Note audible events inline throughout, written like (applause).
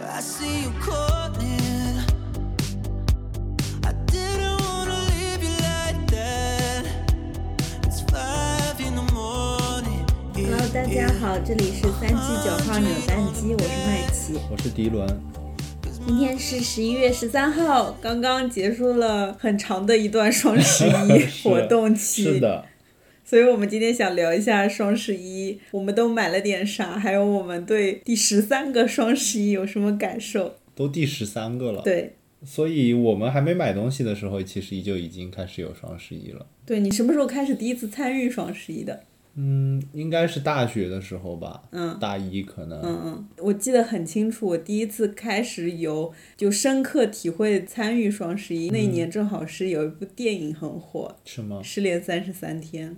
I see you calling. I didn't wanna leave you like that. It's five in the morning. Hello，大家好，这里是三七九号扭蛋机，我是麦琪。我是迪伦，今天是十一月十三号，刚刚结束了很长的一段双十一活动期。是的，所以我们今天想聊一下双十一，我们都买了点啥，还有我们对第十三个双十一有什么感受？都第十三个了。，对，所以我们还没买东西的时候，其实就已经开始有双十一了。对你什么时候开始第一次参与双十一的？嗯，应该是大学的时候吧，嗯大一可能。嗯嗯，我记得很清楚，我第一次开始有就深刻体会参与双十一，那一年正好是有一部电影很火，是吗？失恋三十三天》。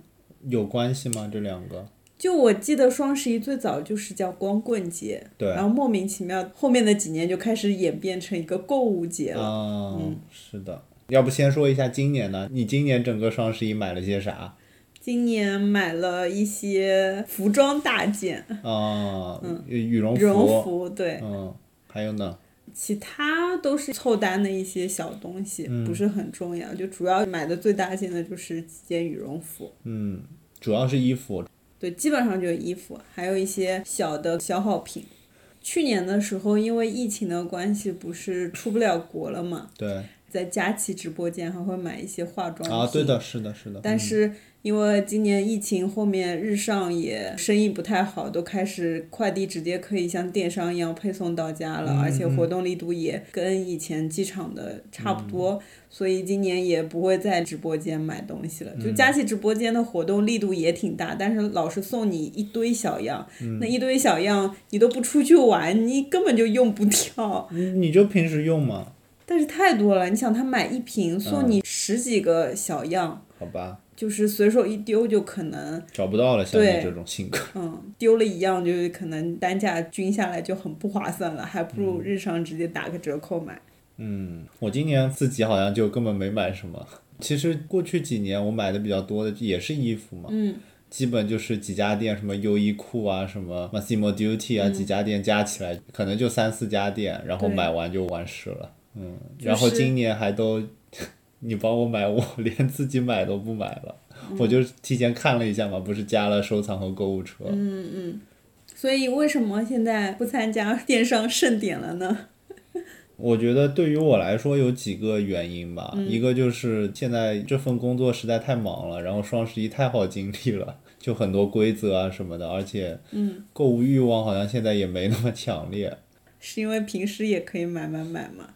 有关系吗？这两个？就我记得双十一最早就是叫光棍节，对然后莫名其妙后面的几年就开始演变成一个购物节了。啊、嗯是的。要不先说一下今年呢？你今年整个双十一买了些啥？今年买了一些服装大件，啊、羽绒服。羽绒服，对，嗯，还有呢？其他都是凑单的一些小东西，嗯不是很重要。就主要买的最大件的就是几件羽绒服，嗯，主要是衣服。对，基本上就是衣服，还有一些小的消耗品。去年的时候，因为疫情的关系，不是出不了国了嘛，对在佳琦直播间还会买一些化妆品。啊，对的，是的，是的。嗯但是因为今年疫情后面日上也生意不太好，都开始快递直接可以像电商一样配送到家了，嗯而且活动力度也跟以前机场的差不多，所以今年也不会在直播间买东西了。嗯就佳琦直播间的活动力度也挺大，但是老是送你一堆小样，嗯那一堆小样你都不出去玩，你根本就用不掉。你你就平时用嘛，但是太多了，你想他买一瓶送你十几个小样。好吧，就是随手一丢就可能，找不到了，像你这种性格。嗯，丢了一样，就是可能单价均下来就很不划算了，还不如日常直接打个折扣买。嗯，我今年自己好像就根本没买什么。其实过去几年我买的比较多的也是衣服嘛，嗯，基本就是几家店，什么优衣库啊，什么 Massimo Duty 啊，几家店加起来可能就三四家店，然后买完就完事了。嗯，就是然后今年还都 (laughs) 你帮我买，我 (laughs) 连自己买都不买了，我就提前看了一下嘛，不是加了收藏和购物车。嗯嗯所以为什么现在不参加电商盛典了呢？(laughs) 我觉得对于我来说有几个原因吧，嗯一个就是现在这份工作实在太忙了，然后双十一太耗精力了，就很多规则啊什么的，而且嗯购物欲望好像现在也没那么强烈。是因为平时也可以买买买嘛。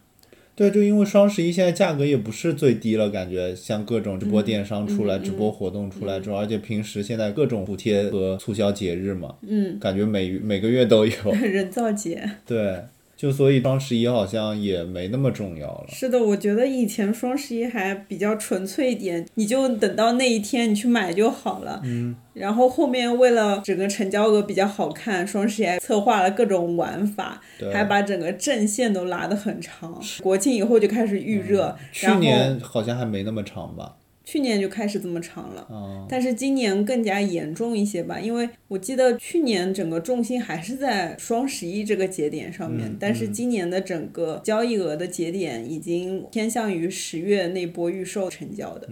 对，就因为双十一现在价格也不是最低了，感觉像各种直播电商出来、直播活动出来之后，而且平时现在各种补贴和促销节日嘛，嗯，感觉每每个月都有。(laughs) 人造节。对，就所以双十一好像也没那么重要了。是的，我觉得以前双十一还比较纯粹一点，你就等到那一天你去买就好了。嗯。然后后面为了整个成交额比较好看，双十一还策划了各种玩法，还把整个阵线都拉得很长。国庆以后就开始预热，嗯去年好像还没那么长吧？去年就开始这么长了。啊、但是今年更加严重一些吧，因为我记得去年整个重心还是在双十一这个节点上面，嗯但是今年的整个交易额的节点已经偏向于十月那波预售成交的。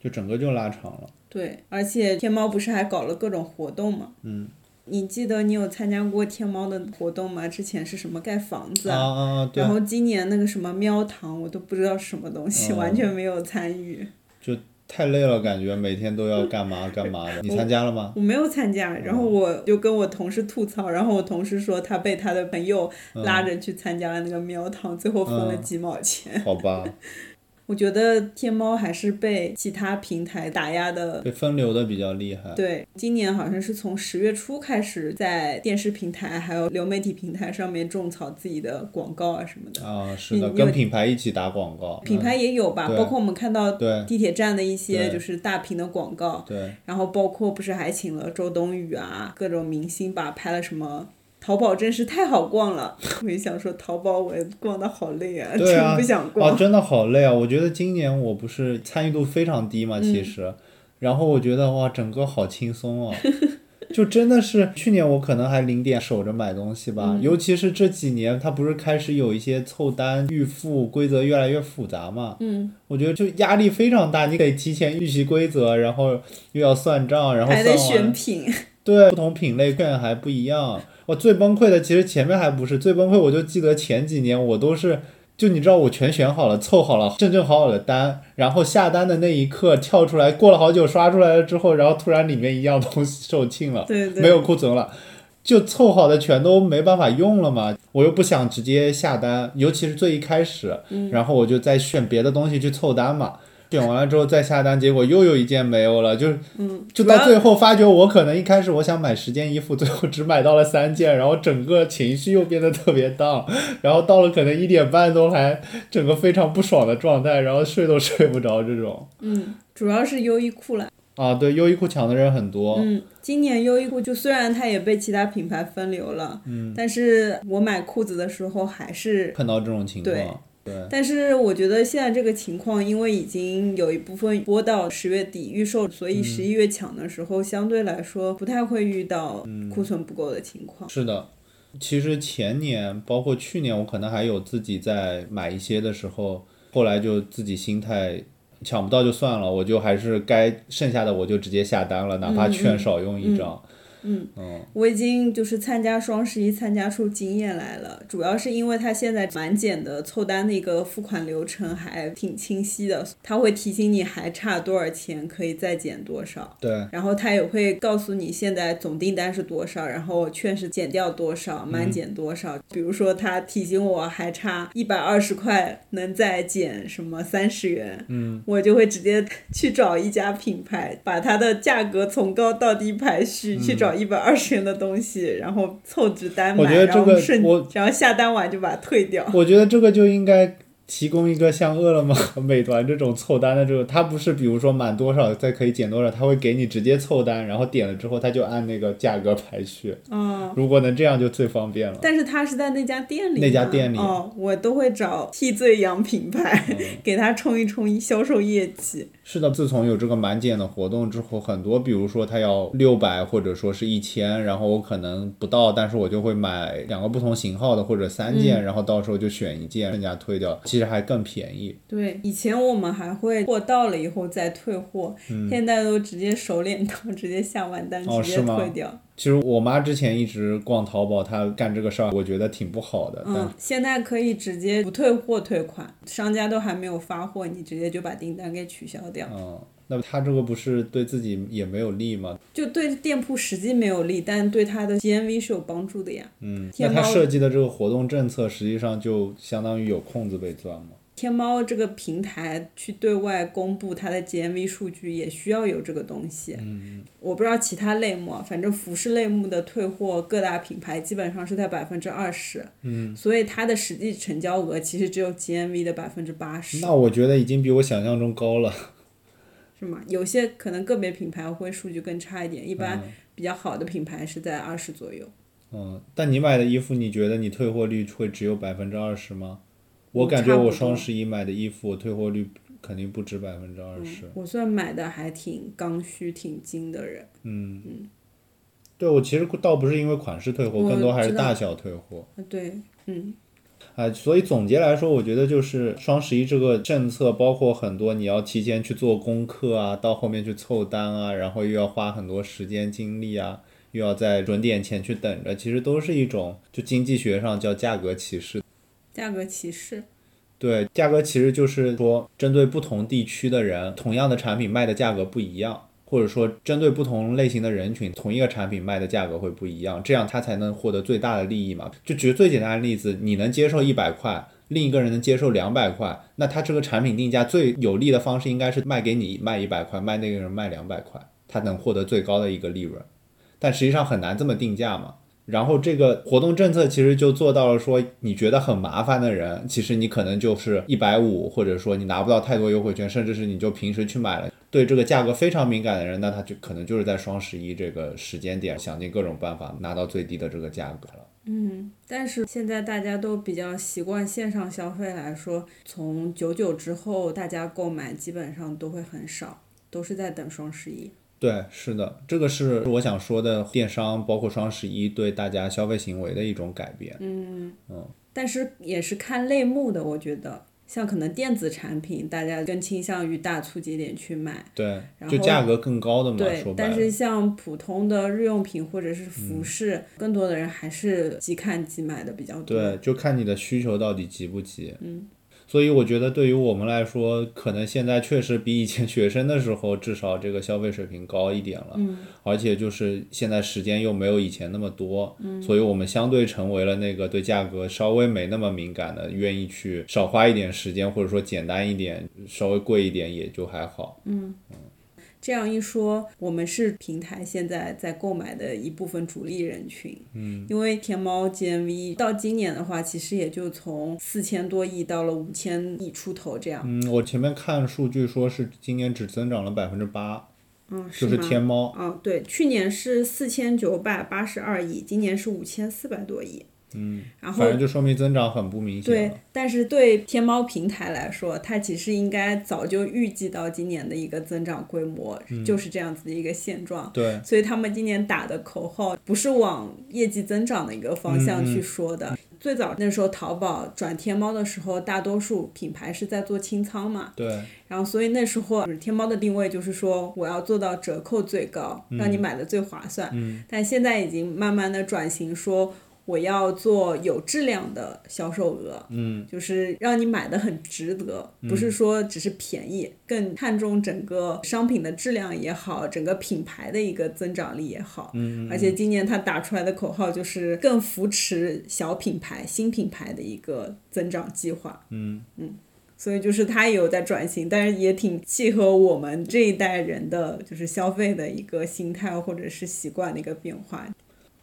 就整个就拉长了。对，而且天猫不是还搞了各种活动嘛？嗯。你记得你有参加过天猫的活动吗？之前是什么盖房子啊啊啊！对然，后今年那个什么喵堂，我都不知道是什么东西，哦完全没有参与。就太累了，感觉每天都要干嘛干嘛的。你参加了吗？我没有参加，然后我就跟我同事吐槽，然后我同事说他被他的朋友拉着去参加了那个喵堂，最后分了嗯几毛钱。好吧，我觉得天猫还是被其他平台打压的。被分流的比较厉害。对，今年好像是从十月初开始，在电视平台还有流媒体平台上面种草自己的广告啊什么的。啊，是的，跟品牌一起打广告。品牌也有吧，对包括我们看到地铁站的一些就是大屏的广告，对，然后包括不是还请了周冬雨啊，各种明星吧，拍了什么。淘宝真是太好逛了，(laughs) 我也想说淘宝我也逛的好累啊，真不想啊，逛。真的好累啊！我觉得今年我不是参与度非常低嘛，嗯其实，然后我觉得哇，整个好轻松哦。(laughs) 就真的是去年我可能还零点守着买东西吧，嗯尤其是这几年，它不是开始有一些凑单预付规则越来越复杂嘛，嗯，我觉得就压力非常大，你得提前预习规则，然后又要算账，然后还得选品。对，不同品类券还不一样。我最崩溃的其实前面还不是最崩溃，我就记得前几年我都是，就你知道我全选好了，凑好了，正正好好的单，然后下单的那一刻跳出来，过了好久刷出来了之后，然后突然里面一样东西售罄了，对对，没有库存了。就凑好的全都没办法用了嘛，我又不想直接下单，尤其是最一开始，然后我就再选别的东西去凑单嘛。选完了之后再下单，结果又有一件没有了，就是，就到最后发觉我可能一开始我想买十件衣服，最后只买到了三件，然后整个情绪又变得特别荡，然后到了可能一点半都还整个非常不爽的状态，然后睡都睡不着这种。嗯，主要是优衣库了。啊，对，优衣库抢的人很多，嗯，今年优衣库就虽然它也被其他品牌分流了，嗯，但是我买裤子的时候还是碰到这种情对况，对，但是我觉得现在这个情况，因为已经有一部分播到十月底预售，所以十一月抢的时候，相对来说不太会遇到库存不够的情况。是的，其实前年包括去年，我可能还有自己在买一些的时候，后来就自己心态抢不到就算了，我就还是该剩下的我就直接下单了，哪怕券少用一张。嗯我已经就是参加双十一参加出经验来了，主要是因为它现在满减的凑单的一个付款流程还挺清晰的，他会提醒你还差多少钱可以再减多少。对，然后他也会告诉你现在总订单是多少，然后券是减掉多少，满减多少。比如说，他提醒我还差一百二十块，能再减什么三十元，嗯，我就会直接去找一家品牌，把它的价格从高到低排序，去找一百二十元的东西，然后凑值单买，我觉得这个然后顺我，然后下单完就把它退掉。我觉得这个就应该提供一个像饿了么、(laughs) 美团这种凑单的这个，它不是比如说满多少再可以减多少，它会给你直接凑单，然后点了之后它就按那个价格排序。嗯。如果能这样就最方便了。但是他是在那家店里，那家店里哦，我都会找替罪羊品牌，嗯给他冲一冲销售业绩。是的，自从有这个满减的活动之后，很多比如说它要六百或者说是一千，然后我可能不到，但是我就会买两个不同型号的或者三件，然后到时候就选一件，剩下退掉，其实还更便宜。对，以前我们还会货到了以后再退货，现在都直接手脸到，直接下完单直接退掉。其实我妈之前一直逛淘宝，她干这个事儿，我觉得挺不好的。嗯，现在可以直接不退货退款，商家都还没有发货，你直接就把订单给取消掉，嗯，那他这个不是对自己也没有利吗？就对店铺实际没有利，但对他的 GMV 是有帮助的呀。嗯，那他设计的这个活动政策，实际上就相当于有空子被钻吗。天猫这个平台去对外公布它的 GMV 数据，也需要有这个东西。嗯，我不知道其他类目啊，反正服饰类目的退货，各大品牌基本上是在百分之二十。嗯，所以它的实际成交额其实只有 GMV 的百分之八十，那我觉得已经比我想象中高了。是吗？有些可能个别品牌会数据更差一点，一般比较好的品牌是在二十左右。嗯，但你买的衣服，你觉得你退货率会只有百分之二十吗？我嗯感觉我双十一买的衣服，我退货率肯定不止百分之二十。我算买的还挺刚需、挺精的人。嗯对我其实倒不是因为款式退货，更多还是大小退货。啊对，嗯，啊，所以总结来说，我觉得就是双十一这个政策，包括很多你要提前去做功课啊，到后面去凑单啊，然后又要花很多时间精力啊，又要在准点前去等着，其实都是一种就经济学上叫价格歧视。价格歧视。对，价格其实就是说，针对不同地区的人，同样的产品卖的价格不一样，或者说针对不同类型的人群，同一个产品卖的价格会不一样，这样他才能获得最大的利益嘛。就举最简单的例子，你能接受一百块，另一个人能接受两百块，那他这个产品定价最有利的方式应该是卖给你卖一百块，卖那个人卖两百块，他能获得最高的一个利润。但实际上很难这么定价嘛。然后这个活动政策其实就做到了说，你觉得很麻烦的人，其实你可能就是一百五，或者说你拿不到太多优惠券，甚至是你就平时去买了。对这个价格非常敏感的人，那他就可能就是在双十一这个时间点，想尽各种办法拿到最低的这个价格了。嗯但是现在大家都比较习惯线上消费来说，从九九之后，大家购买基本上都会很少，都是在等双十一。对，是的，这个是我想说的，电商包括双十一对大家消费行为的一种改变。嗯嗯但是也是看类目的，我觉得像可能电子产品，大家更倾向于大促节点去买。对，然后就价格更高的嘛，对。但是像普通的日用品或者是服饰，更多的人还是即看即买的比较多。对，就看你的需求到底急不急。嗯。所以我觉得对于我们来说，可能现在确实比以前 (laughs) 学生的时候，至少这个消费水平高一点了。嗯。而且就是现在时间又没有以前那么多，嗯。所以我们相对成为了那个对价格稍微没那么敏感的，愿意去少花一点时间，或者说简单一点，稍微贵一点也就还好。这样一说，我们是平台现在在购买的一部分主力人群。嗯，因为天猫 GMV 到今年的话，其实也就从四千多亿到了五千亿出头这样。嗯，我前面看数据说是今年只增长了百分之八，嗯，就是吗天猫。哦，对，去年是四千九百八十二亿，今年是五千四百多亿。嗯，然后反正就说明增长很不明显对。，但是对天猫平台来说，它其实应该早就预计到今年的一个增长规模、嗯就是这样子的一个现状。对，所以他们今年打的口号不是往业绩增长的一个方向去说的。最早那时候淘宝转天猫的时候，大多数品牌是在做清仓嘛，对，然后所以那时候就是天猫的定位就是说我要做到折扣最高，让你买的最划算。嗯但现在已经慢慢的转型说。我要做有质量的销售额，嗯，就是让你买的很值得，不是说只是便宜，更看重整个商品的质量也好，整个品牌的一个增长力也好。嗯，而且今年他打出来的口号就是更扶持小品牌、新品牌的一个增长计划。嗯所以就是它也有在转型，但是也挺契合我们这一代人的就是消费的一个心态或者是习惯的一个变化。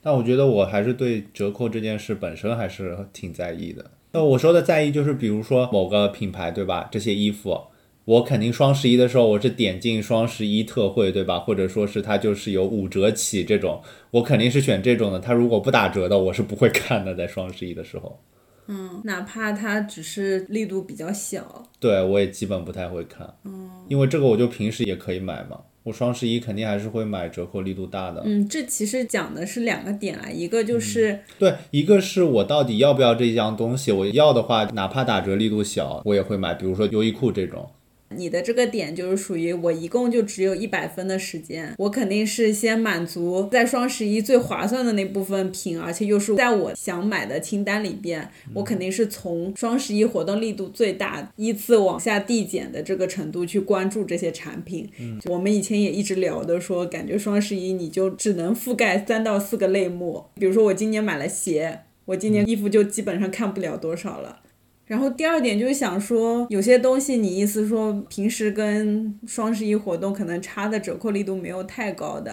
但我觉得我还是对折扣这件事本身还是挺在意的。那我说的在意就是，比如说某个品牌，对吧？这些衣服，我肯定双十一的时候我是点进双十一特惠，对吧？或者说是它就是有五折起这种，我肯定是选这种的。它如果不打折的，我是不会看的，在双十一的时候。嗯，哪怕它只是力度比较小，对我也基本不太会看，嗯因为这个我就平时也可以买嘛。我双十一肯定还是会买折扣力度大的。嗯，这其实讲的是两个点啊，一个就是对，一个是我到底要不要这一样东西，我要的话，哪怕打折力度小，我也会买。比如说优衣库这种，你的这个点就是属于我一共就只有一百分的时间，我肯定是先满足在双十一最划算的那部分品，而且又是在我想买的清单里边，我肯定是从双十一活动力度最大，依次往下递减的这个程度去关注这些产品。我们以前也一直聊的说，感觉双十一你就只能覆盖三到四个类目，比如说我今年买了鞋，我今年衣服就基本上看不了多少了。然后第二点就是想说，有些东西你意思说平时跟双十一活动可能差的折扣力度没有太高的，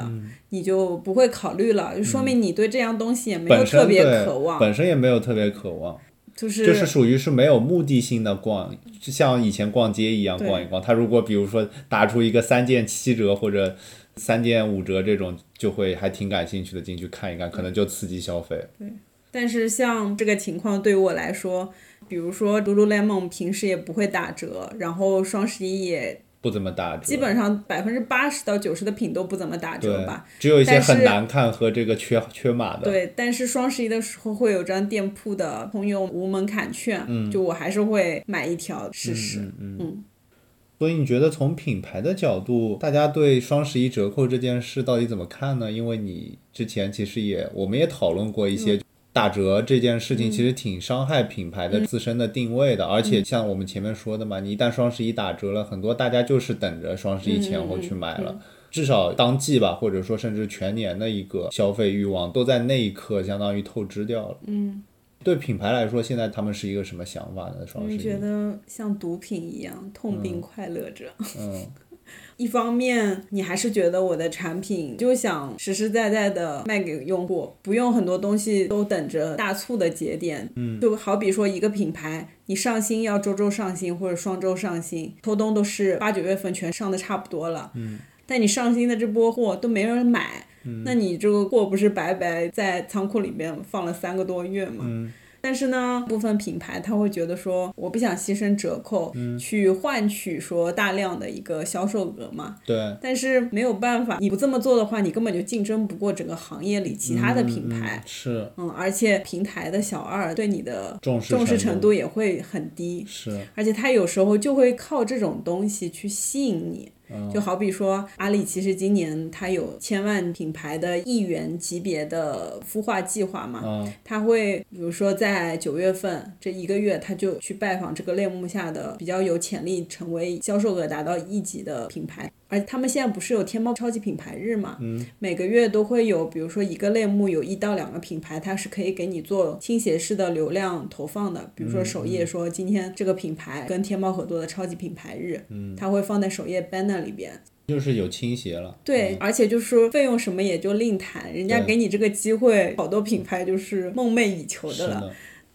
你就不会考虑了，就说明你对这样东西也没有特别渴望，本身也没有特别渴望，就是就是属于是没有目的性的逛，就像以前逛街一样逛一逛。他如果比如说打出一个三件七折或者三件五折这种，就会还挺感兴趣的进去看一看，可能就刺激消费。对但是像这个情况对于我来说，比如说 Lululemon 平时也不会打折，然后双十一也不怎么打折，基本上百分之八十到九十的品都不怎么打折吧。，只有一些很难看和这个缺缺码的。对，但是双十一的时候会有张店铺的通用无门槛券，就我还是会买一条试试。嗯嗯嗯所以你觉得从品牌的角度，大家对双十一折扣这件事到底怎么看呢？因为你之前其实也我们也讨论过一些打折这件事情，其实挺伤害品牌的自身的定位的。而且像我们前面说的嘛，你一旦双十一打折了，很多大家就是等着双十一前后去买了。至少当季吧，或者说甚至全年的一个消费欲望，都在那一刻相当于透支掉了。嗯，对品牌来说，现在他们是一个什么想法呢？双十一，你觉得像毒品一样，痛并快乐着。(laughs) 嗯，(laughs) 一方面，你还是觉得我的产品就想实实在在的卖给用户，不用很多东西都等着大促的节点。嗯，就好比说一个品牌，你上新要周周上新或者双周上新，秋冬都是八九月份全上的差不多了。嗯，但你上新的这波货都没人买，那你这个货不是白白在仓库里面放了三个多月吗？但是呢，部分品牌他会觉得说，我不想牺牲折扣，去换取说大量的一个销售额嘛。对，但是没有办法，你不这么做的话，你根本就竞争不过整个行业里其他的品牌。嗯是嗯，而且平台的小二对你的重视重视程程度也会很低，是，而且他有时候就会靠这种东西去吸引你。就好比说，阿里其实今年它有千万品牌的亿元级别的孵化计划嘛，它会比如说在九月份这一个月，它就去拜访这个类目下的比较有潜力成为销售额达到亿级的品牌。而他们现在不是有天猫超级品牌日嘛？嗯，每个月都会有，比如说一个类目有一到两个品牌，它是可以给你做倾斜式的流量投放的。比如说首页说今天这个品牌跟天猫合作的超级品牌日，嗯，它会放在首页 banner 里边。就是有倾斜了。对，而且就是说费用什么也就另谈，人家给你这个机会，好多品牌就是梦寐以求的了。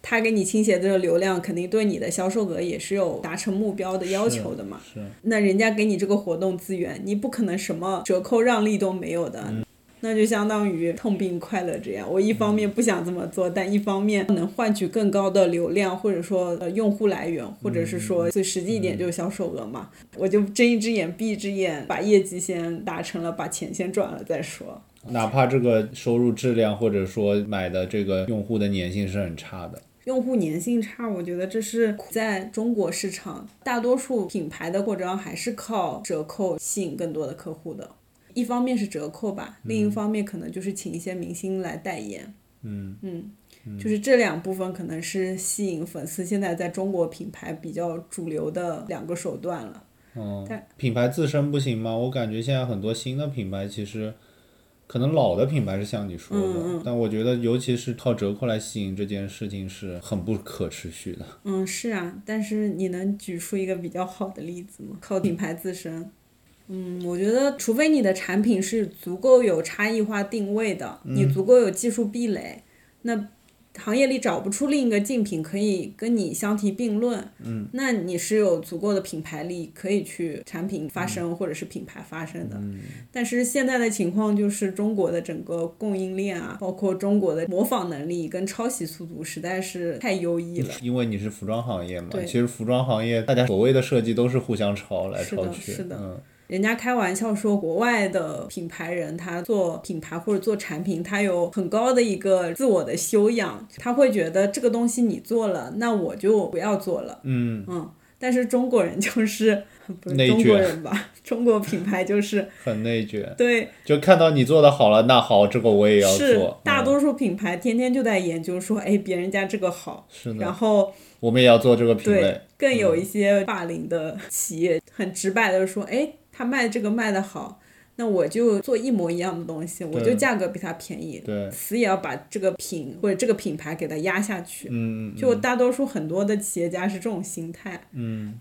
他给你倾斜的这个流量，肯定对你的销售额也是有达成目标的要求的嘛。是，那人家给你这个活动资源，你不可能什么折扣让利都没有的。嗯那就相当于痛并快乐着呀。我一方面不想这么做，但一方面能换取更高的流量，或者说呃用户来源，或者是嗯说最实际一点就是销售额嘛。我就睁一只眼闭一只眼，把业绩先达成了，把钱先赚了再说。哪怕这个收入质量或者说买的这个用户的粘性是很差的。用户粘性差，我觉得这是在中国市场大多数品牌的扩张还是靠折扣吸引更多的客户的。一方面是折扣吧，另一方面可能就是请一些明星来代言。嗯嗯就是这两部分可能是吸引粉丝现在在中国品牌比较主流的两个手段了。嗯但，品牌自身不行吗？我感觉现在很多新的品牌其实。可能老的品牌是像你说的，嗯但我觉得尤其是靠折扣来吸引这件事情是很不可持续的。嗯，是啊，但是你能举出一个比较好的例子吗？靠品牌自身。嗯，我觉得除非你的产品是足够有差异化定位的，你足够有技术壁垒，那行业里找不出另一个竞品可以跟你相提并论。嗯，那你是有足够的品牌力可以去产品发声、或者是品牌发声的。但是现在的情况就是中国的整个供应链啊，包括中国的模仿能力跟抄袭速度实在是太优异了。因为你是服装行业嘛，对其实服装行业大家所谓的设计都是互相抄来是的抄去，是的嗯，人家开玩笑说，国外的品牌人他做品牌或者做产品，他有很高的一个自我的修养，他会觉得这个东西你做了，那我就不要做了。嗯，嗯，但是中国人就是 (laughs) 不是内中国卷人吧？中国品牌就是 (laughs) 很内卷，对，就看到你做的好了，那好，这个我也要做，是大多数品牌天天就在研究说，哎，别人家这个好，是的，然后我们也要做这个品对类，，更有一些霸凌的企业，很直白的说，哎，他卖这个卖的好，那我就做一模一样的东西，我就价格比他便宜，对，死也要把这个品或者这个品牌给它压下去。嗯，就大多数很多的企业家是这种心态。嗯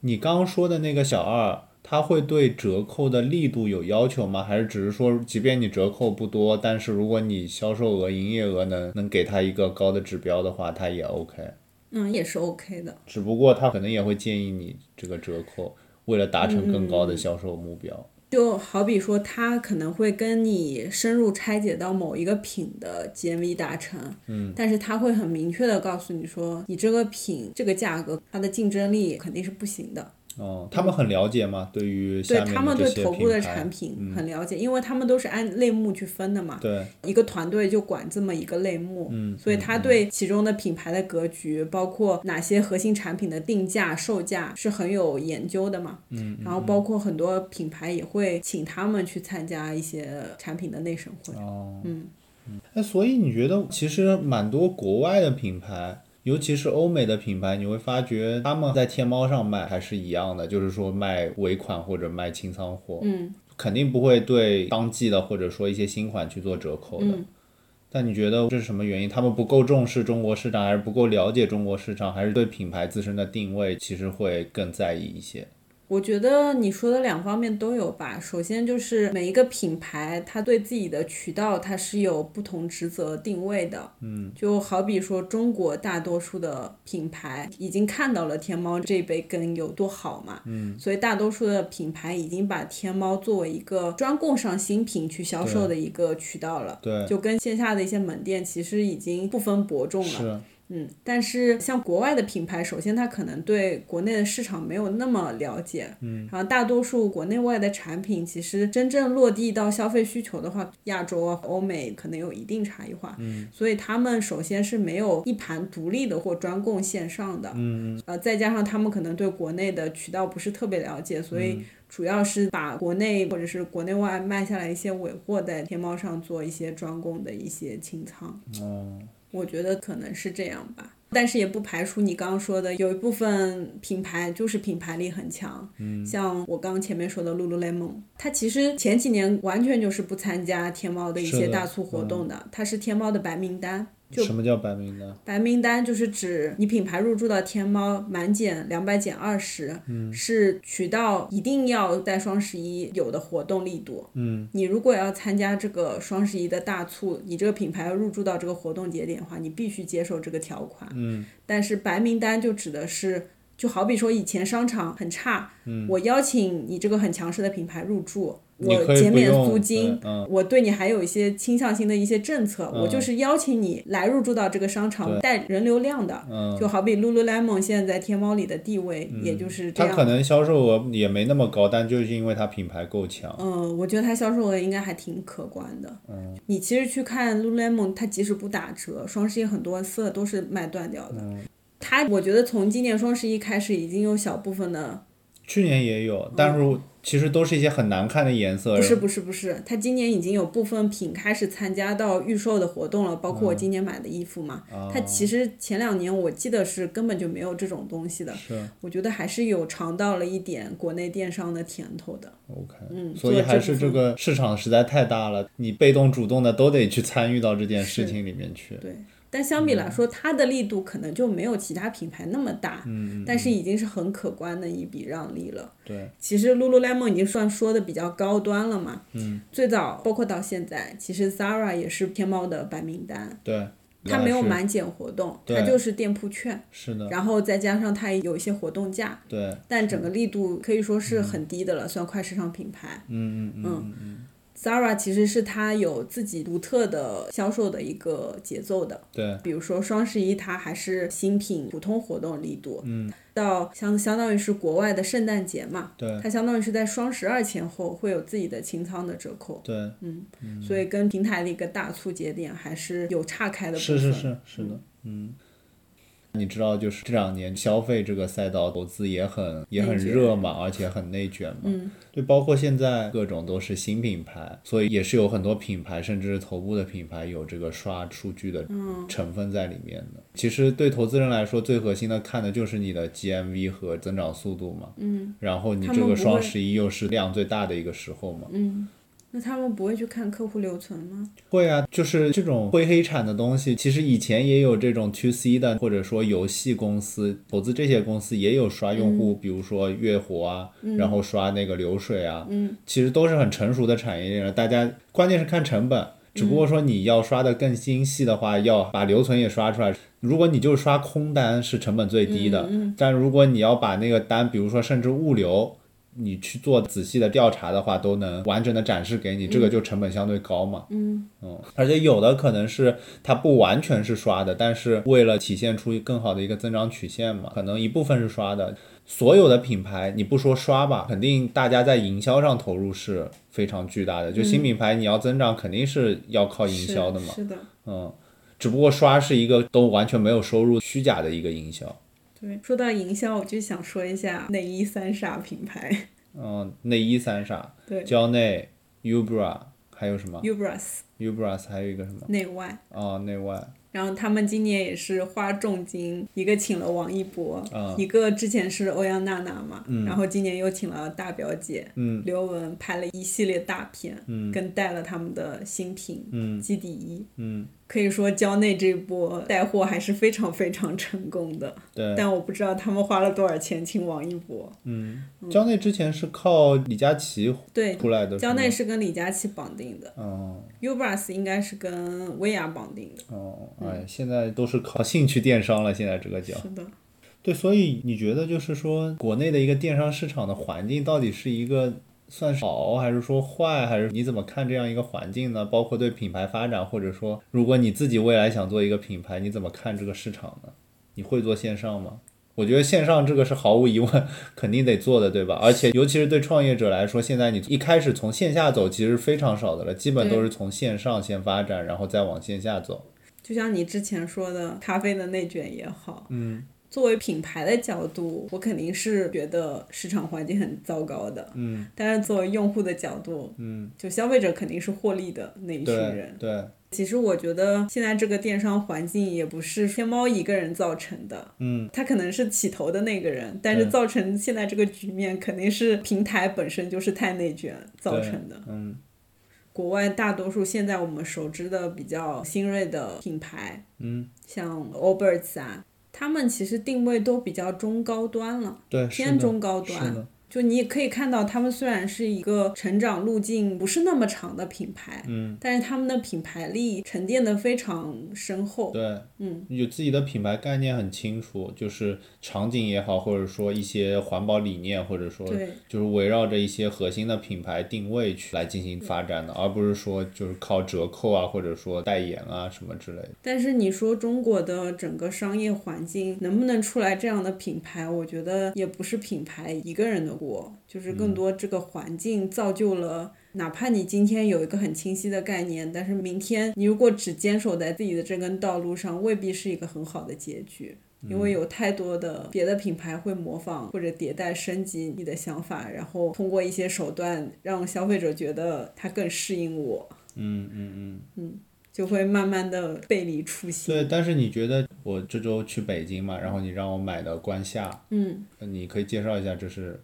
你刚刚说的那个小二，他会对折扣的力度有要求吗？还是只是说，即便你折扣不多，但是如果你销售额、营业额能能给他一个高的指标的话，他也 OK。嗯，也是 OK 的。只不过他可能也会建议你这个折扣，为了达成更高的销售目标。就好比说，他可能会跟你深入拆解到某一个品的 GMV 达成，嗯，但是他会很明确的告诉你说，你这个品这个价格，它的竞争力肯定是不行的。哦，他们很了解吗？对于对他们对头部的产品很了解，因为他们都是按类目去分的嘛。对，一个团队就管这么一个类目，嗯所以他对其中的品牌的格局，包括哪些核心产品的定价、售价是很有研究的嘛。嗯，然后包括很多品牌也会请他们去参加一些产品的内审会。哦，嗯那所以你觉得，其实蛮多国外的品牌，尤其是欧美的品牌，你会发觉他们在天猫上卖还是一样的，就是说卖尾款或者卖清仓货，嗯，肯定不会对当季的或者说一些新款去做折扣的。嗯但你觉得这是什么原因？他们不够重视中国市场，还是不够了解中国市场，还是对品牌自身的定位其实会更在意一些？我觉得你说的两方面都有吧。首先就是每一个品牌，它对自己的渠道它是有不同职责定位的。嗯，就好比说中国大多数的品牌已经看到了天猫这杯羹有多好嘛。嗯，所以大多数的品牌已经把天猫作为一个专供上新品去销售的一个渠道了。对就跟线下的一些门店其实已经不分伯仲了。是，嗯，但是像国外的品牌，首先它可能对国内的市场没有那么了解，嗯，然后大多数国内外的产品，其实真正落地到消费需求的话，亚洲啊、欧美可能有一定差异化，嗯，所以他们首先是没有一盘独立的或专供线上的，嗯，呃，再加上他们可能对国内的渠道不是特别了解，所以主要是把国内或者是国内外卖下来一些尾货，在天猫上做一些专供的一些清仓。哦，我觉得可能是这样吧，但是也不排除你刚刚说的有一部分品牌就是品牌力很强，嗯，像我刚刚前面说的 Lululemon，它其实前几年完全就是不参加天猫的一些大促活动的，它是天猫的白名单。就什么叫白名单？白名单就是指你品牌入驻到天猫满减两百减二十，嗯，是渠道一定要在双十一有的活动力度。嗯，你如果要参加这个双十一的大促，你这个品牌要入驻到这个活动节点的话，你必须接受这个条款。嗯，但是白名单就指的是。就好比说，以前商场很差，嗯我邀请你这个很强势的品牌入驻，我减免租金，嗯我对你还有一些倾向性的一些政策，我就是邀请你来入驻到这个商场，带人流量的。嗯，就好比 Lululemon 现在在天猫里的地位，也就是这它样。可能销售额也没那么高，但就是因为它品牌够强。嗯，我觉得它销售额应该还挺可观的。嗯，你其实去看 Lululemon，它即使不打折，双十一很多色都是卖断掉的。嗯它我觉得从今年双十一开始，已经有小部分的去年也有，但是其实都是一些很难看的颜色。不是不是不是，它今年已经有部分品开始参加到预售的活动了，包括我今年买的衣服嘛。啊它其实前两年我记得是根本就没有这种东西的。是我觉得还是有尝到了一点国内电商的甜头的。OK，嗯，所以还是这个市场实在太大了，你被动主动的都得去参与到这件事情里面去。对，但相比来说，它的力度可能就没有其他品牌那么大，嗯，但是已经是很可观的一笔让利了。对，其实 Lululemon 已经算说的比较高端了嘛。嗯。最早包括到现在，其实 Zara 也是天猫的白名单，对，它没有满减活动，它就是店铺券，是的，然后再加上它也有一些活动价，对，但整个力度可以说是很低的了，算快时尚品牌。嗯嗯嗯嗯 Zara 其实是它有自己独特的销售的一个节奏的，对，比如说双十一它还是新品普通活动力度，嗯，到相相当于是国外的圣诞节嘛，对。它相当于是在双十二前后会有自己的清仓的折扣，对，所以跟平台的一个大促节点还是有岔开的部分。是是是是的，嗯。你知道，就是这两年消费这个赛道投资也很也很热嘛，而且很内卷嘛。嗯，对，包括现在各种都是新品牌，所以也是有很多品牌，甚至是头部的品牌有这个刷数据的嗯成分在里面的。其实对投资人来说，最核心的看的就是你的 GMV 和增长速度嘛。嗯，然后你这个双十一又是量最大的一个时候嘛。那他们不会去看客户留存吗？会啊，就是这种灰黑产的东西，其实以前也有这种 to C 的，或者说游戏公司投资这些公司也有刷用户，比如说月活啊，然后刷那个流水啊，嗯其实都是很成熟的产业链了。大家关键是看成本，只不过说你要刷的更精细的话，要把留存也刷出来。如果你就刷空单是成本最低的，但如果你要把那个单，比如说甚至物流。你去做仔细的调查的话，都能完整的展示给你，这个就成本相对高嘛。嗯嗯，而且有的可能是它不完全是刷的，但是为了体现出更好的一个增长曲线嘛，可能一部分是刷的。所有的品牌，你不说刷吧，肯定大家在营销上投入是非常巨大的。就新品牌你要增长，肯定是要靠营销的嘛。是是的，嗯，只不过刷是一个都完全没有收入、虚假的一个营销。对。说到营销，我就想说一下内衣三傻品牌，嗯，(laughs) 内衣三傻，对蕉内、Ubra，还有什么 Ubras？Ubras 还有一个什么？内外。哦，内外。然后他们今年也是花重金，一个请了王一博，啊一个之前是欧阳娜娜嘛，然后今年又请了大表姐、嗯刘雯拍了一系列大片，嗯跟带了他们的新品、嗯基底衣。嗯，可以说蕉内这波带货还是非常非常成功的，对。但我不知道他们花了多少钱请王一博。嗯，蕉内之前是靠李佳琦对，出来的，蕉内是跟李佳琦绑定的哦，Ubras 应该是跟薇娅绑定的。哦，哎，现在都是靠兴趣电商了，现在这个叫是的，对，所以你觉得就是说，国内的一个电商市场的环境到底是一个算是好，还是说坏，还是你怎么看这样一个环境呢？包括对品牌发展，或者说如果你自己未来想做一个品牌，你怎么看这个市场呢？你会做线上吗？我觉得线上这个是毫无疑问肯定得做的，对吧？而且尤其是对创业者来说，现在你一开始从线下走其实非常少的了，基本都是从线上先发展，然后再往线下走。就像你之前说的，咖啡的内卷也好，嗯作为品牌的角度，我肯定是觉得市场环境很糟糕的。嗯但是作为用户的角度，嗯，就消费者肯定是获利的那一群人。对，其实我觉得现在这个电商环境也不是天猫一个人造成的，嗯他可能是起头的那个人，但是造成现在这个局面，肯定是平台本身就是太内卷造成的。嗯国外大多数现在我们熟知的比较新锐的品牌，嗯，像 Allbirds 啊，他们其实定位都比较中高端了，对，偏中高端。就你也可以看到，他们虽然是一个成长路径不是那么长的品牌，嗯，但是他们的品牌力沉淀的非常深厚。对，嗯，有自己的品牌概念很清楚，就是场景也好，或者说一些环保理念，或者说对就是围绕着一些核心的品牌定位去来进行发展的，而不是说就是靠折扣啊，或者说代言啊什么之类的。但是你说中国的整个商业环境能不能出来这样的品牌？我觉得也不是品牌一个人的锅，就是更多这个环境造就了。哪怕你今天有一个很清晰的概念，但是明天你如果只坚守在自己的这根道路上，未必是一个很好的结局。因为有太多的别的品牌会模仿或者迭代升级你的想法，然后通过一些手段让消费者觉得它更适应我，嗯嗯嗯。就会慢慢的背离初心。对，但是你觉得我这周去北京嘛，然后你让我买的关夏，嗯。你可以介绍一下这是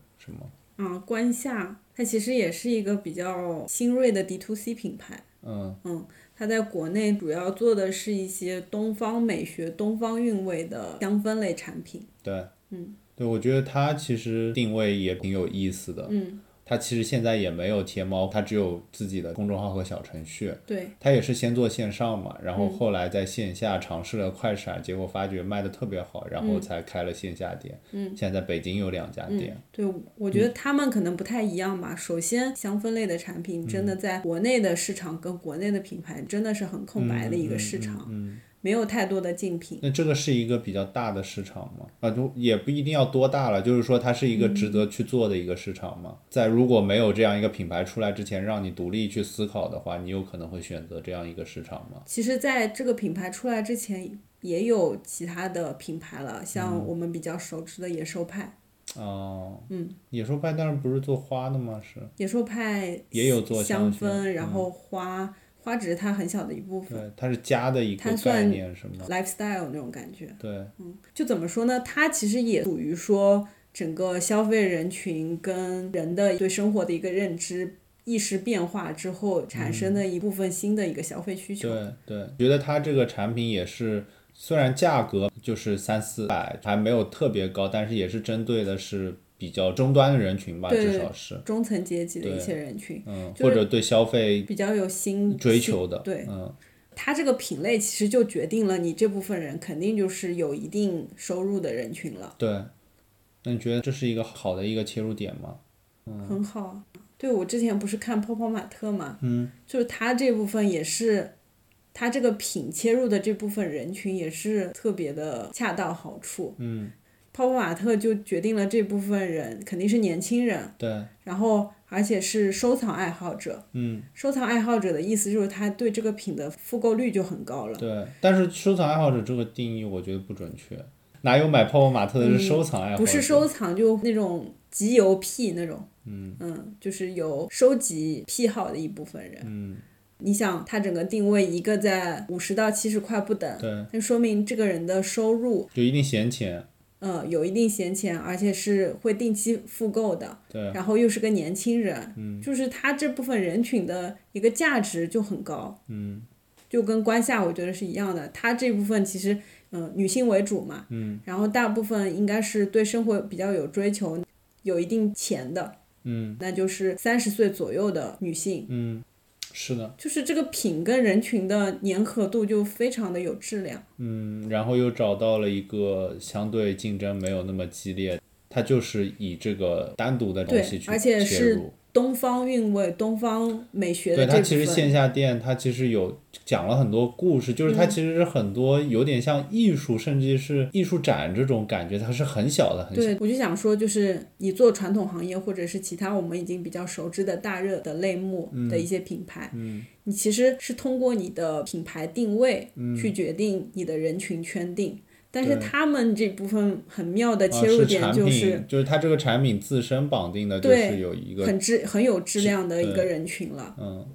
啊，关夏它其实也是一个比较新锐的 D to C 品牌。嗯它在国内主要做的是一些东方美学、东方韵味的香氛类产品。对，嗯，对，我觉得它其实定位也挺有意思的。嗯，它其实现在也没有天猫，它只有自己的公众号和小程序。对，它也是先做线上嘛，然后嗯后来在线下尝试了快闪，结果发觉卖的特别好，然后嗯才开了线下店。嗯，现在在北京有两家店。对，我觉得他们可能不太一样吧。首先，香氛类的产品真的在国内的市场跟国内的品牌真的是很空白的一个市场，嗯，没有太多的竞品。那这个是一个比较大的市场吗？啊，就也不一定要多大了，就是说它是一个值得去做的一个市场吗？在如果没有这样一个品牌出来之前，让你独立去思考的话，你有可能会选择这样一个市场吗？其实，在这个品牌出来之前，也有其他的品牌了，像我们比较熟知的野兽派。哦，嗯，野兽派当然不是做花的吗？是，野兽派也有做香香薰然后花、花只是它很小的一部分对，它是家的一个概念是吗？，lifestyle 那种感觉。对，嗯就怎么说呢？它其实也属于说整个消费人群跟人的对生活的一个认知。意识变化之后产生的一部分新的一个消费需求，对对，觉得它这个产品也是，虽然价格就是三四百，还没有特别高，但是也是针对的是比较终端的人群吧，至少是，中层阶级的一些人群嗯，就是或者对消费比较有新新追求的，对，嗯它这个品类其实就决定了你这部分人肯定就是有一定收入的人群了，对。那你觉得这是一个好的一个切入点吗？嗯很好。对我之前不是看泡泡玛特嘛，嗯，就是它这部分也是，它这个品切入的这部分人群也是特别的恰到好处。嗯，泡泡玛特就决定了这部分人肯定是年轻人，对，然后而且是收藏爱好者。嗯收藏爱好者的意思就是他对这个品的复购率就很高了。对。但是收藏爱好者这个定义我觉得不准确，哪有买泡泡玛特的是收藏爱好者？嗯不是收藏，就那种集邮癖那种，嗯就是有收集癖好的一部分人。嗯，你想，它整个定位一个在五十到七十块不等，对，那说明这个人的收入，就一定闲钱，呃，有一定闲钱，而且是会定期复购的，对，然后又是个年轻人，嗯就是他这部分人群的一个价值就很高，嗯。就跟关夏我觉得是一样的，他这部分其实，嗯、女性为主嘛，嗯然后大部分应该是对生活比较有追求，有一定钱的，嗯那就是三十岁左右的女性，嗯，是的，就是这个品跟人群的粘合度就非常的有质量。嗯，然后又找到了一个相对竞争没有那么激烈，它就是以这个单独的东西去而且切是入，东方韵味、东方美学的对它。其实线下店它其实有讲了很多故事，就是嗯它其实是很多有点像艺术，甚至是艺术展这种感觉，它是很小的很小。对，我就想说，就是你做传统行业，或者是其他我们已经比较熟知的大热的类目的一些品牌，嗯你其实是通过你的品牌定位去决定你的人群圈定。但是他们这部分很妙的啊切入点就是就是它这个产品自身绑定的，就是有一个很质很有质量的一个人群了，嗯。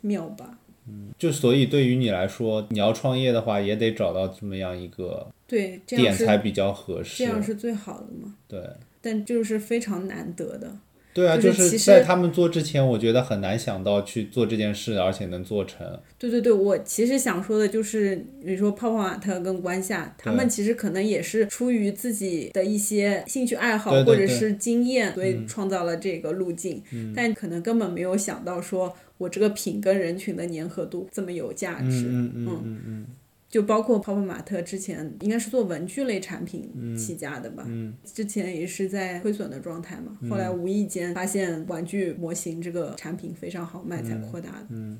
妙吧？嗯就所以对于你来说，你要创业的话，也得找到这么样一个对，点才比较合适这适。样是最好的嘛？对但就是非常难得的。对啊，就是在他们做之前，我觉得很难想到去做这件事，而且能做成。对对对，我其实想说的就是，比如说泡泡玛特跟关夏，他们其实可能也是出于自己的一些兴趣爱好或者是经验，所以创造了这个路径，但可能根本没有想到说我这个品跟人群的粘合度这么有价值。嗯嗯嗯嗯就包括泡泡玛特之前应该是做文具类产品起家的吧，嗯之前也是在亏损的状态嘛，后来无意间发现玩具模型这个产品非常好卖，才扩大的。嗯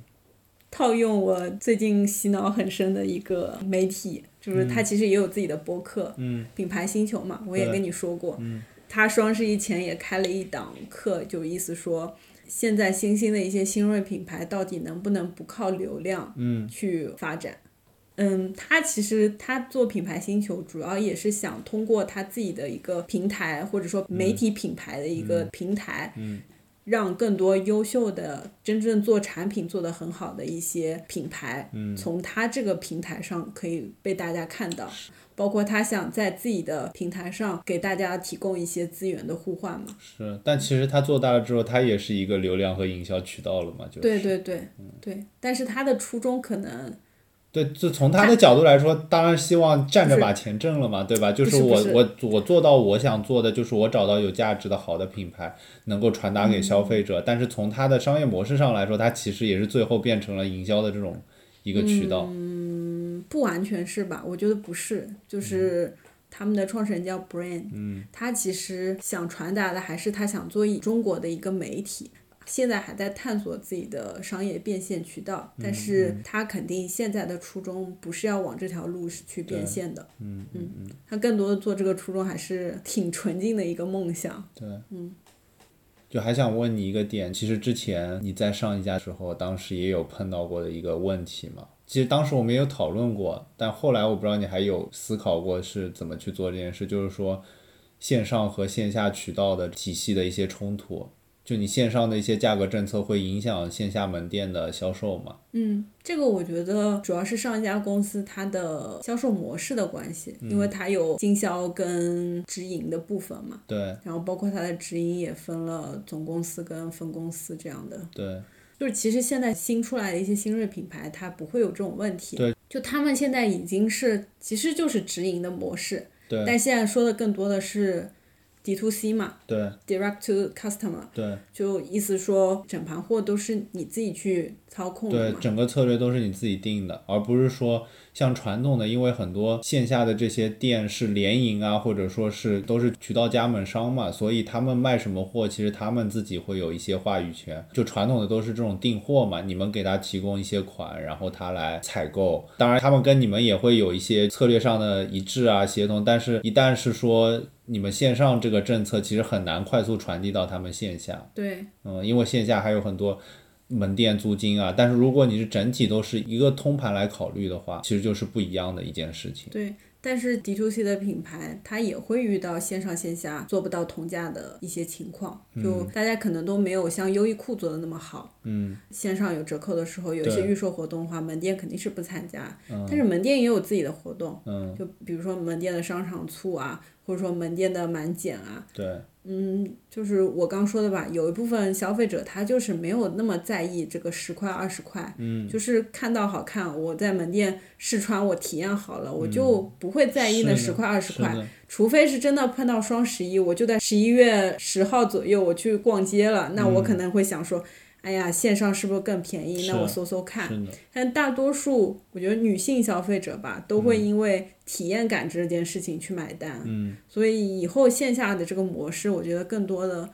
套用我最近洗脑很深的一个媒体，就是他其实也有自己的播客，嗯品牌星球嘛，我也跟你说过，他双十一前也开了一档课，就意思说。现在新兴的一些新锐品牌到底能不能不靠流量嗯去发展？嗯，他其实他做品牌星球，主要也是想通过他自己的一个平台，或者说媒体品牌的一个平台，嗯让更多优秀的、真正做产品做得很好的一些品牌，嗯从他这个平台上可以被大家看到。包括他想在自己的平台上给大家提供一些资源的互换嘛。是，但其实他做大了之后，他也是一个流量和营销渠道了嘛，就是。对对对对，但是他的初衷可能对，就从他的角度来说，当然希望站着把钱挣了嘛，对吧？就是我我我做到我想做的，就是我找到有价值的好的品牌，能够传达给消费者。但是从他的商业模式上来说，他其实也是最后变成了营销的这种一个渠道。嗯不完全是吧？我觉得不是，就是他们的创始人叫 Brain，嗯他其实想传达的还是他想做一中国的一个媒体。现在还在探索自己的商业变现渠道，但是他肯定现在的初衷不是要往这条路去变现的，嗯嗯嗯，他更多的做这个初衷还是挺纯净的一个梦想。对，嗯。就还想问你一个点，其实之前你在上一家时候，当时也有碰到过的一个问题嘛？其实当时我们也有讨论过，但后来我不知道你还有思考过是怎么去做这件事，就是说线上和线下渠道的体系的一些冲突。就你线上的一些价格政策会影响线下门店的销售嘛？嗯，这个我觉得主要是上一家公司它的销售模式的关系，因为它有经销跟直营的部分嘛，对。然后包括它的直营也分了总公司跟分公司这样的。对。就是其实现在新出来的一些新锐品牌，它不会有这种问题。对，就他们现在已经是其实就是直营的模式，对。但现在说的更多的是 D to C 嘛对，Direct to Customer，对就意思说整盘货都是你自己去操控的对，整个策略都是你自己定的，而不是说像传统的，因为很多线下的这些店是联营啊，或者说是都是渠道加盟商嘛，所以他们卖什么货，其实他们自己会有一些话语权。就传统的都是这种订货嘛，你们给他提供一些款，然后他来采购。当然，他们跟你们也会有一些策略上的一致啊、协同，但是一旦是说你们线上这个政策，其实很难快速传递到他们线下。对，嗯，因为线下还有很多门店租金啊，但是如果你是整体都是一个通盘来考虑的话，其实就是不一样的一件事情。对，但是 D to C 的品牌，它也会遇到线上线下做不到同价的一些情况，就大家可能都没有像优衣库做的那么好。嗯，线上有折扣的时候，有一些预售活动的话，门店肯定是不参加。但是门店也有自己的活动，嗯，就比如说门店的商场促啊，或者说门店的满减啊，对，嗯，就是我刚说的吧，有一部分消费者他就是没有那么在意这个十块二十块，嗯，就是看到好看，我在门店试穿，我体验好了，我就不会在意那十块二十块，除非是真的碰到双十一，我就在十一月十号左右我去逛街了，那我可能会想说。哎呀，线上是不是更便宜？那我搜搜看。但大多数我觉得女性消费者吧，都会因为体验感这件事情去买单。嗯，所以以后线下的这个模式，我觉得更多的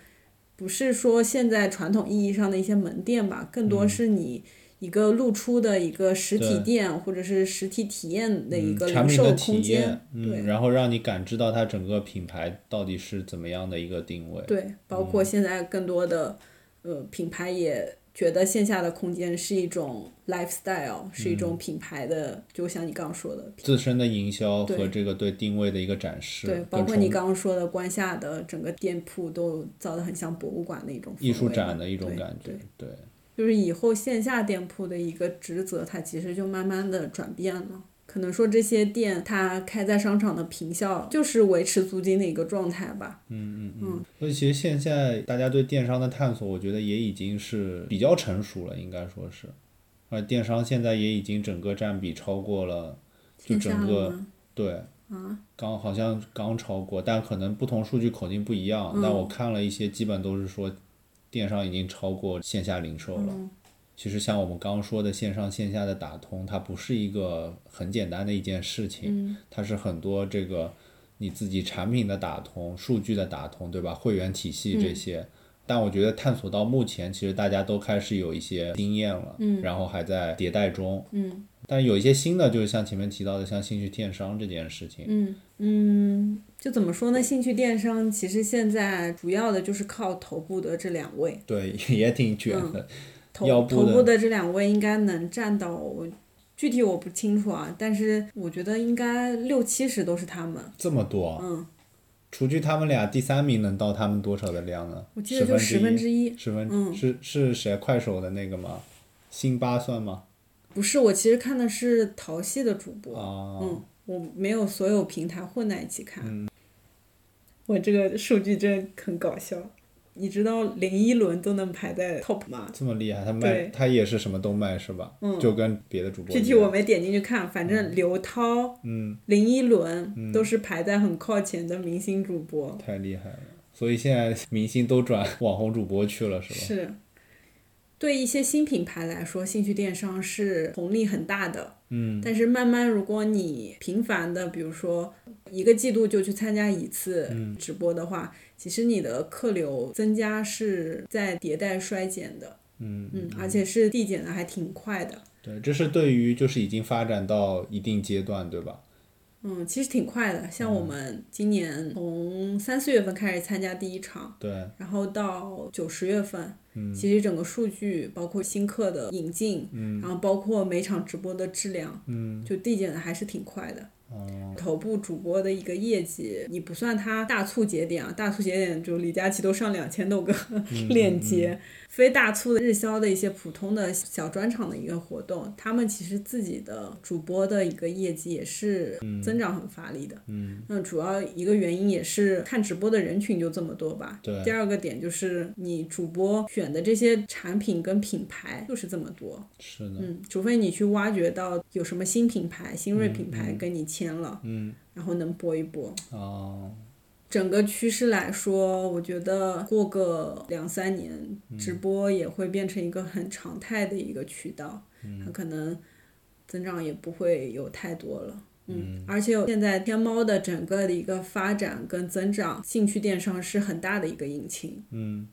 不是说现在传统意义上的一些门店吧，更多是你一个露出的一个实体店或者是实体体验的一个零嗯产品的售体空间验，，对嗯，然后让你感知到它整个品牌到底是怎么样的一个定位。对，包嗯括现在更多的呃品牌也觉得线下的空间是一种 lifestyle，是一嗯种品牌的，就像你刚刚说的，自身的营销和这个对定位的一个展示，对，包括你刚刚说的关下的整个店铺都造的很像博物馆的一种艺术展的一种感觉对，对，就是以后线下店铺的一个职责，它其实就慢慢的转变了。可能说这些店它开在商场的平效就是维持租金的一个状态吧。嗯嗯嗯所以其实现在大家对电商的探索，我觉得也已经是比较成熟了，应该说是，而电商现在也已经整个占比超过了，就整个吗？对，刚好像刚超过，但可能不同数据口径不一样。但我看了一些，基本都是说电商已经超过线下零售了。其实像我们刚刚说的线上线下的打通，它不是一个很简单的一件事情，它是很多这个你自己产品的打通、数据的打通，对吧？会员体系这些。但我觉得探索到目前，其实大家都开始有一些经验了，然后还在迭代中。但有一些新的，就是像前面提到的，像兴趣电商这件事情，嗯嗯就怎么说呢？兴趣电商其实现在主要的就是靠头部的这两位，对，也挺卷的。头腰部的头部的这两位应该能占到，我具体我不清楚啊，但是我觉得应该六七十都是他们。这么多，嗯，除去他们俩，第三名能到他们多少的量呢？我记得就十分之一，十分、嗯是是谁？快手的那个吗？辛巴算吗？不是，我其实看的是淘系的主播。啊、嗯，我没有所有平台混在一起看。嗯我这个数据真的很搞笑。你知道林依轮都能排在 top 吗？这么厉害，他卖对他也是什么都卖是吧？嗯就跟别的主播具。体我没点进去看，反正刘涛、嗯，林依轮都是排在很靠前的明星主播。太厉害了。所以现在 (laughs) 明星都转 (laughs) 网红主播去了是吧？是，对一些新品牌来说，兴趣电商是红利很大的。嗯，但是慢慢，如果你频繁的，比如说一个季度就去参加一次嗯直播的话，其实你的客流增加是在迭代衰减的。嗯嗯，而且是递减的还挺快的。对，这是对于就是已经发展到一定阶段，对吧？嗯，其实挺快的。像我们今年从三四月份开始参加第一场，对，然后到九十月份，嗯其实整个数据包括新客的引进，嗯然后包括每场直播的质量，嗯，就递减的还是挺快的。哦，头部主播的一个业绩，你不算他大促节点啊，大促节点就李佳琦都上两千多个嗯链接，非大促的日销的一些普通的小专场的一个活动，他们其实自己的主播的一个业绩也是增长很乏力的。嗯，那主要一个原因也是看直播的人群就这么多吧。对第二个点就是你主播选的这些产品跟品牌就是这么多，是的，嗯，除非你去挖掘到有什么新品牌、新锐品牌跟你签了，嗯，然后能播一播。哦，整个趋势来说，我觉得过个两三年，直播也会变成一个很常态的一个渠道，它可能增长也不会有太多了。嗯，而且现在天猫的整个的一个发展跟增长，兴趣电商是很大的一个引擎。嗯，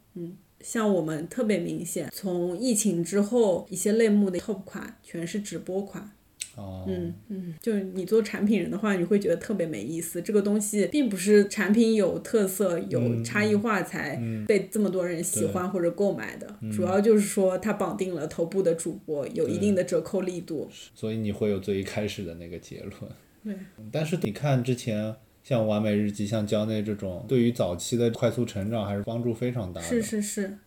像我们特别明显，从疫情之后，一些类目的 top 款全是直播款。哦，嗯嗯，就是你做产品人的话，你会觉得特别没意思。这个东西并不是产品有特色、有差异化才被这么多人喜欢或者购买的，主要就是说它绑定了头部的主播，有一定的折扣力度。所以你会有最一开始的那个结论。对，但是你看之前像完美日记、像蕉内这种，对于早期的快速成长还是帮助非常大的。是是是，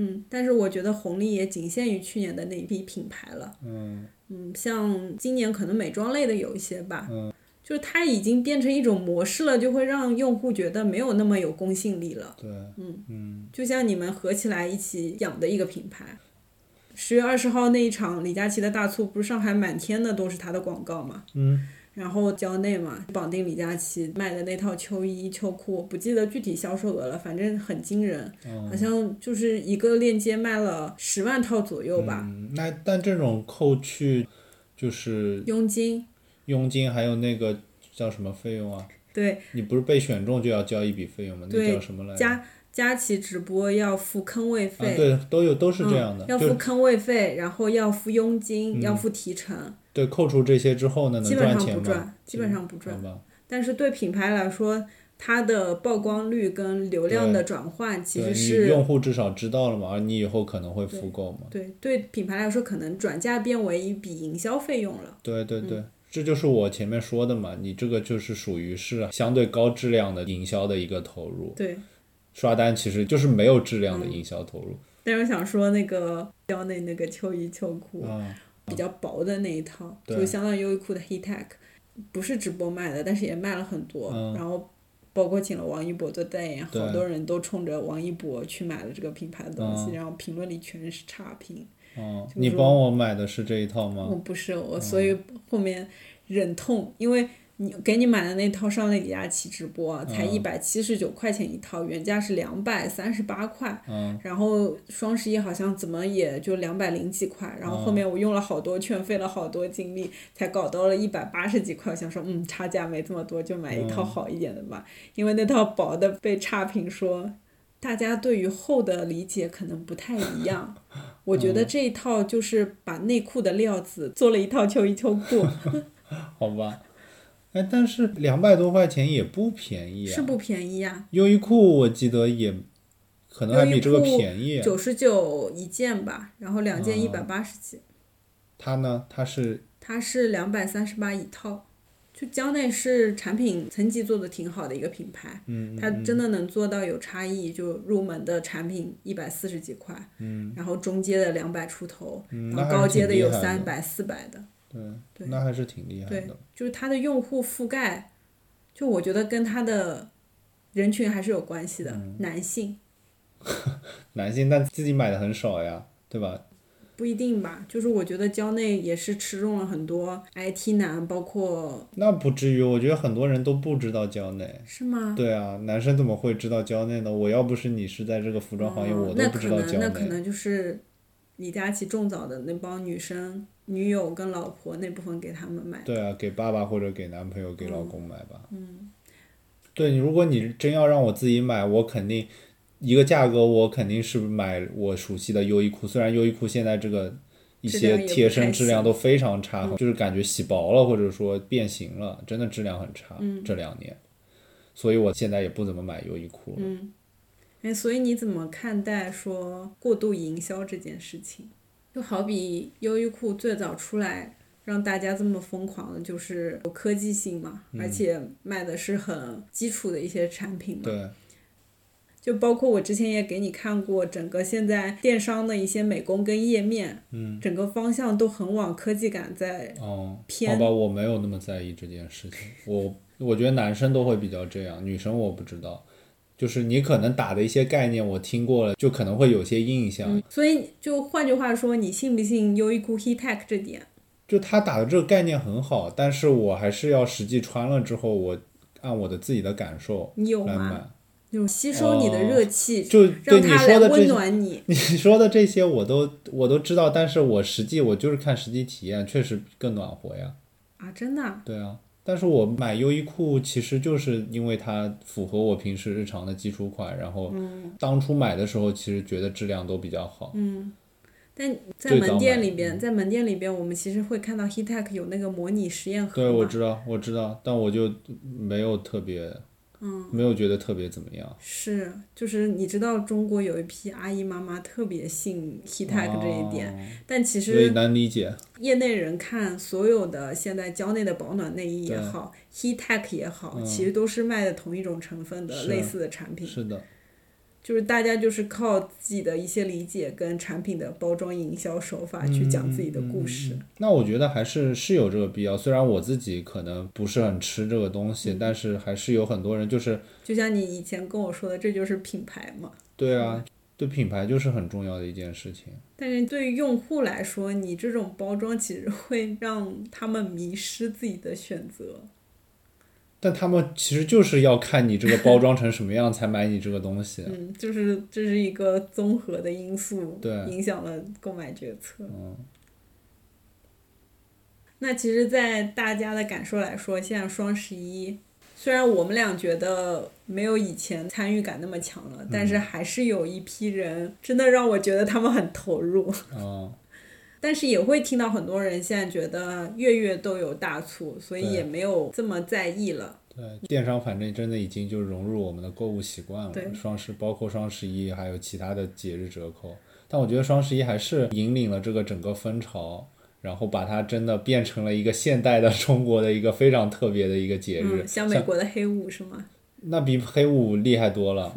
嗯，但是我觉得红利也仅限于去年的那一批品牌了。嗯嗯，像今年可能美妆类的有一些吧，嗯就是它已经变成一种模式了，就会让用户觉得没有那么有公信力了。对，嗯嗯就像你们合起来一起养的一个品牌。十月二十号那一场李佳琦的大促，不是上海满天的都是他的广告嘛？嗯，然后蕉内嘛，绑定李佳琦卖的那套秋衣秋裤，我不记得具体销售额了，反正很惊人，哦好像就是一个链接卖了十万套左右吧，嗯，那但这种扣去就是佣金。佣金还有那个叫什么费用啊？对，你不是被选中就要交一笔费用吗？那对叫什么来着？加佳琦直播要付坑位啊，费，对，都有都是这样的，嗯、要付坑位费，然后要付佣金，嗯要付提成，对扣除这些之后呢，能基本上钱？不赚，基本上不赚但是对品牌来说，它的曝光率跟流量的转换其实是用户至少知道了嘛，而你以后可能会复购嘛。对对品牌来说，可能转嫁变为一笔营销费用了。对对对，这就是我前面说的嘛，你这个就是属于是相对高质量的营销的一个投入，对，刷单其实就是没有质量的营销投入。但是我想说那个蕉内那个秋衣秋裤，啊，比较薄的那一套，对就相当于优衣库的 Heat Tech，不是直播卖的，但是也卖了很多。嗯然后包括请了王一博做代言，好多人都冲着王一博去买了这个品牌的东西，嗯然后评论里全是差评。你帮我买的是这一套吗我？不是我，嗯所以后面忍痛，因为你给你买的那套上那个佳琦直播啊才嗯一百七十九块钱一套，原价是两百三十八块。嗯，然后双十一好像怎么也就两百零几块，然后嗯后面我用了好多券，费了好多精力，才搞到了一百八十几块。我想说，嗯，差价没这么多，就买一套嗯好一点的吧。因为那套薄的被差评说，大家对于厚的理解可能不太一样。(laughs) 我觉嗯得这一套就是把内裤的料子做了一套秋衣秋裤，(laughs) 好吧。哎，但是两百多块钱也不便宜啊。是不便宜啊、优衣库我记得也可能还比这个便宜啊。九十九一件吧，然后两件一哦百八十几。它呢，它是它是两百三十八一套，就蕉内是产品层级做的挺好的一个品牌，嗯，它真的能做到有差异，就入门的产品一百四十几块，嗯，然后中阶的两百出头，嗯，然后高阶的有三百四百的，对，对那还是挺厉害对的。，就是它的用户覆盖，就我觉得跟它的人群还是有关系的，嗯男性 (laughs) 男性但自己买的很少呀，对吧？不一定吧，就是我觉得蕉内也是吃中了很多 IT 男，包括那不至于，我觉得很多人都不知道蕉内。是吗？对啊，男生怎么会知道蕉内呢？我要不是你是在这个服装行业，哦我都不知道蕉内。那可能就是李佳琦种草的那帮女生、女友跟老婆那部分给他们买。对啊，给爸爸或者给男朋友、给老公买吧。嗯，对，如果你真要让我自己买，我肯定一个价格，我肯定是买我熟悉的优衣库。虽然优衣库现在这个一些贴身质量都非常差，就是感觉洗薄了或者说变形了，真的质量很差。嗯这两年，所以我现在也不怎么买优衣库了。嗯，哎，所以你怎么看待说过度营销这件事情？就好比优衣库最早出来让大家这么疯狂的，就是有科技性嘛，而且卖的是很基础的一些产品嘛。对，就包括我之前也给你看过，整个现在电商的一些美工跟页面，嗯，整个方向都很往科技感在。哦，偏好吧，我没有那么在意这件事情。我我觉得男生都会比较这样，女生我不知道。就是你可能打的一些概念我听过了，就可能会有些印象。嗯，所以就换句话说，你信不信优衣库 Heat Tech 这点？就他打的这个概念很好，但是我还是要实际穿了之后，我按我的自己的感受你有来买吗？。那种吸收你的热气，就对你让它来温说的这些，暖你。(laughs) 你说的这些我都我都知道，但是我实际我就是看实际体验，确实更暖和呀。啊，真的啊？对啊，但是我买优衣库其实就是因为它符合我平时日常的基础款，然后当初买的时候其实觉得质量都比较好。嗯。但在门店里边，在门店里边，我们其实会看到 Heat Tech 有那个模拟实验盒对，我知道，我知道，但我就没有特别，嗯，没有觉得特别怎么样。是，就是你知道中国有一批阿姨妈妈特别信 Heat Tech 这一点，哦但其实难理解。业内人看所有的现在蕉内的保暖内衣也好，Heat Tech 也好，嗯其实都是卖的同一种成分的类似的产品。是的，就是大家就是靠自己的一些理解跟产品的包装营销手法去讲自己的故事。那我觉得还是是有这个必要。虽然我自己可能不是很吃这个东西，但是还是有很多人就是就像你以前跟我说的，这就是品牌嘛。对啊，对品牌就是很重要的一件事情。但是对于用户来说，你这种包装其实会让他们迷失自己的选择。但他们其实就是要看你这个包装成什么样才买你这个东西。嗯，就是这是一个综合的因素，对影响了购买决策。嗯，那其实，在大家的感受来说，现在双十一虽然我们俩觉得没有以前参与感那么强了，但是还是有一批人真的让我觉得他们很投入。嗯，但是也会听到很多人现在觉得月月都有大促，所以也没有这么在意了。对，电商反正真的已经就融入我们的购物习惯了。对双十包括双十一，还有其他的节日折扣。但我觉得双十一还是引领了这个整个风潮，然后把它真的变成了一个现代的 (laughs) 中国的一个非常特别的一个节日。嗯，像美国的黑五是吗？(laughs) 那比黑五厉害多了，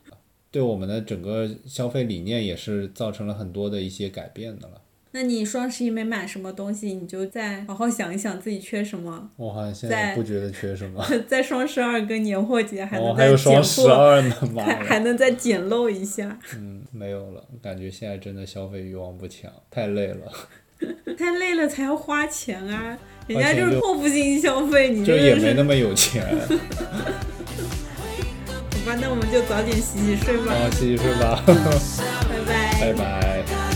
(laughs) 对我们的整个消费理念也是造成了很多的一些改变的了。那你双十一没买什么东西，你就再好好想一想自己缺什么，我好像现在在不觉得缺什么，(laughs) 在双十二跟年货节还哦，能还有再捡双十货，二呢，(laughs) 妈还！还能再捡漏一下。嗯，没有了，感觉现在真的消费欲望不强，太累了，(laughs) 太累了才要花钱啊，人家就就是报复性消费，你就也没那么有钱。好吧，那我们就早点洗洗睡吧，好，洗洗睡吧，拜拜拜拜。